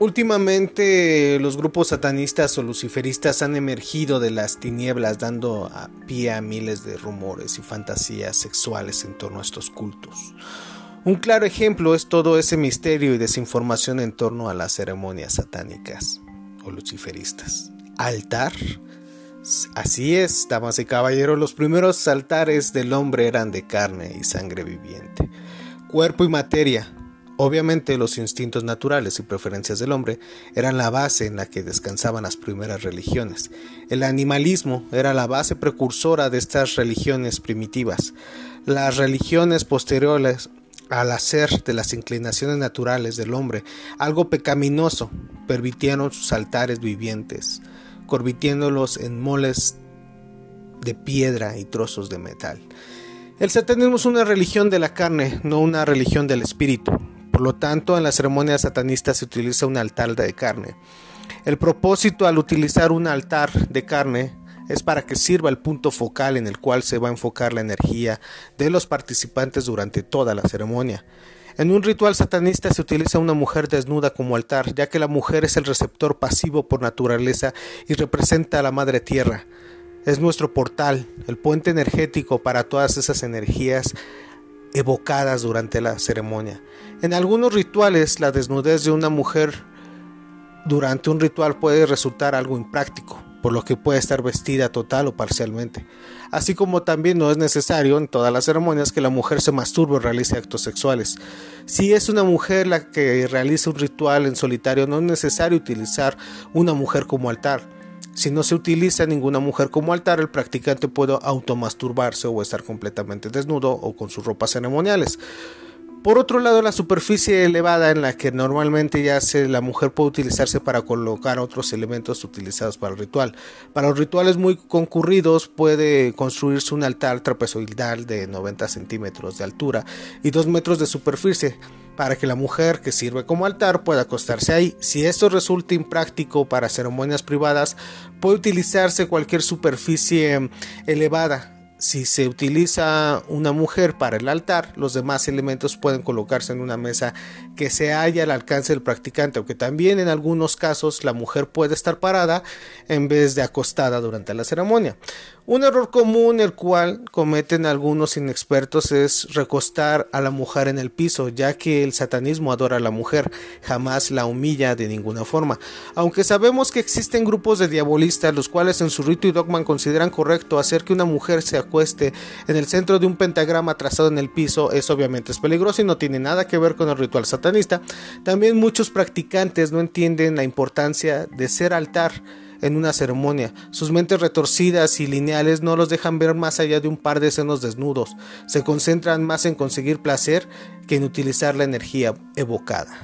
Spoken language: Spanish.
Últimamente los grupos satanistas o luciferistas han emergido de las tinieblas dando a pie a miles de rumores y fantasías sexuales en torno a estos cultos. Un claro ejemplo es todo ese misterio y desinformación en torno a las ceremonias satánicas o luciferistas. Altar. Así es, damas y caballeros, los primeros altares del hombre eran de carne y sangre viviente. Cuerpo y materia, Obviamente los instintos naturales y preferencias del hombre eran la base en la que descansaban las primeras religiones. El animalismo era la base precursora de estas religiones primitivas. Las religiones posteriores al hacer de las inclinaciones naturales del hombre algo pecaminoso, permitieron sus altares vivientes, convirtiéndolos en moles de piedra y trozos de metal. El satanismo es una religión de la carne, no una religión del espíritu. Por lo tanto, en la ceremonia satanista se utiliza un altar de carne. El propósito al utilizar un altar de carne es para que sirva el punto focal en el cual se va a enfocar la energía de los participantes durante toda la ceremonia. En un ritual satanista se utiliza una mujer desnuda como altar, ya que la mujer es el receptor pasivo por naturaleza y representa a la madre tierra. Es nuestro portal, el puente energético para todas esas energías evocadas durante la ceremonia. En algunos rituales, la desnudez de una mujer durante un ritual puede resultar algo impráctico, por lo que puede estar vestida total o parcialmente. Así como también no es necesario en todas las ceremonias que la mujer se masturbe o realice actos sexuales. Si es una mujer la que realiza un ritual en solitario, no es necesario utilizar una mujer como altar si no se utiliza ninguna mujer como altar, el practicante puede automasturbarse o estar completamente desnudo o con sus ropas ceremoniales. Por otro lado, la superficie elevada en la que normalmente yace la mujer puede utilizarse para colocar otros elementos utilizados para el ritual. Para los rituales muy concurridos puede construirse un altar trapezoidal de 90 centímetros de altura y 2 metros de superficie para que la mujer que sirve como altar pueda acostarse ahí. Si esto resulta impráctico para ceremonias privadas, puede utilizarse cualquier superficie elevada si se utiliza una mujer para el altar, los demás elementos pueden colocarse en una mesa que se halla al alcance del practicante, aunque también en algunos casos la mujer puede estar parada en vez de acostada durante la ceremonia. Un error común el cual cometen algunos inexpertos es recostar a la mujer en el piso, ya que el satanismo adora a la mujer, jamás la humilla de ninguna forma. Aunque sabemos que existen grupos de diabolistas los cuales en su rito y dogma consideran correcto hacer que una mujer se acueste en el centro de un pentagrama trazado en el piso, es obviamente es peligroso y no tiene nada que ver con el ritual satanista. También muchos practicantes no entienden la importancia de ser altar en una ceremonia. Sus mentes retorcidas y lineales no los dejan ver más allá de un par de senos desnudos. Se concentran más en conseguir placer que en utilizar la energía evocada.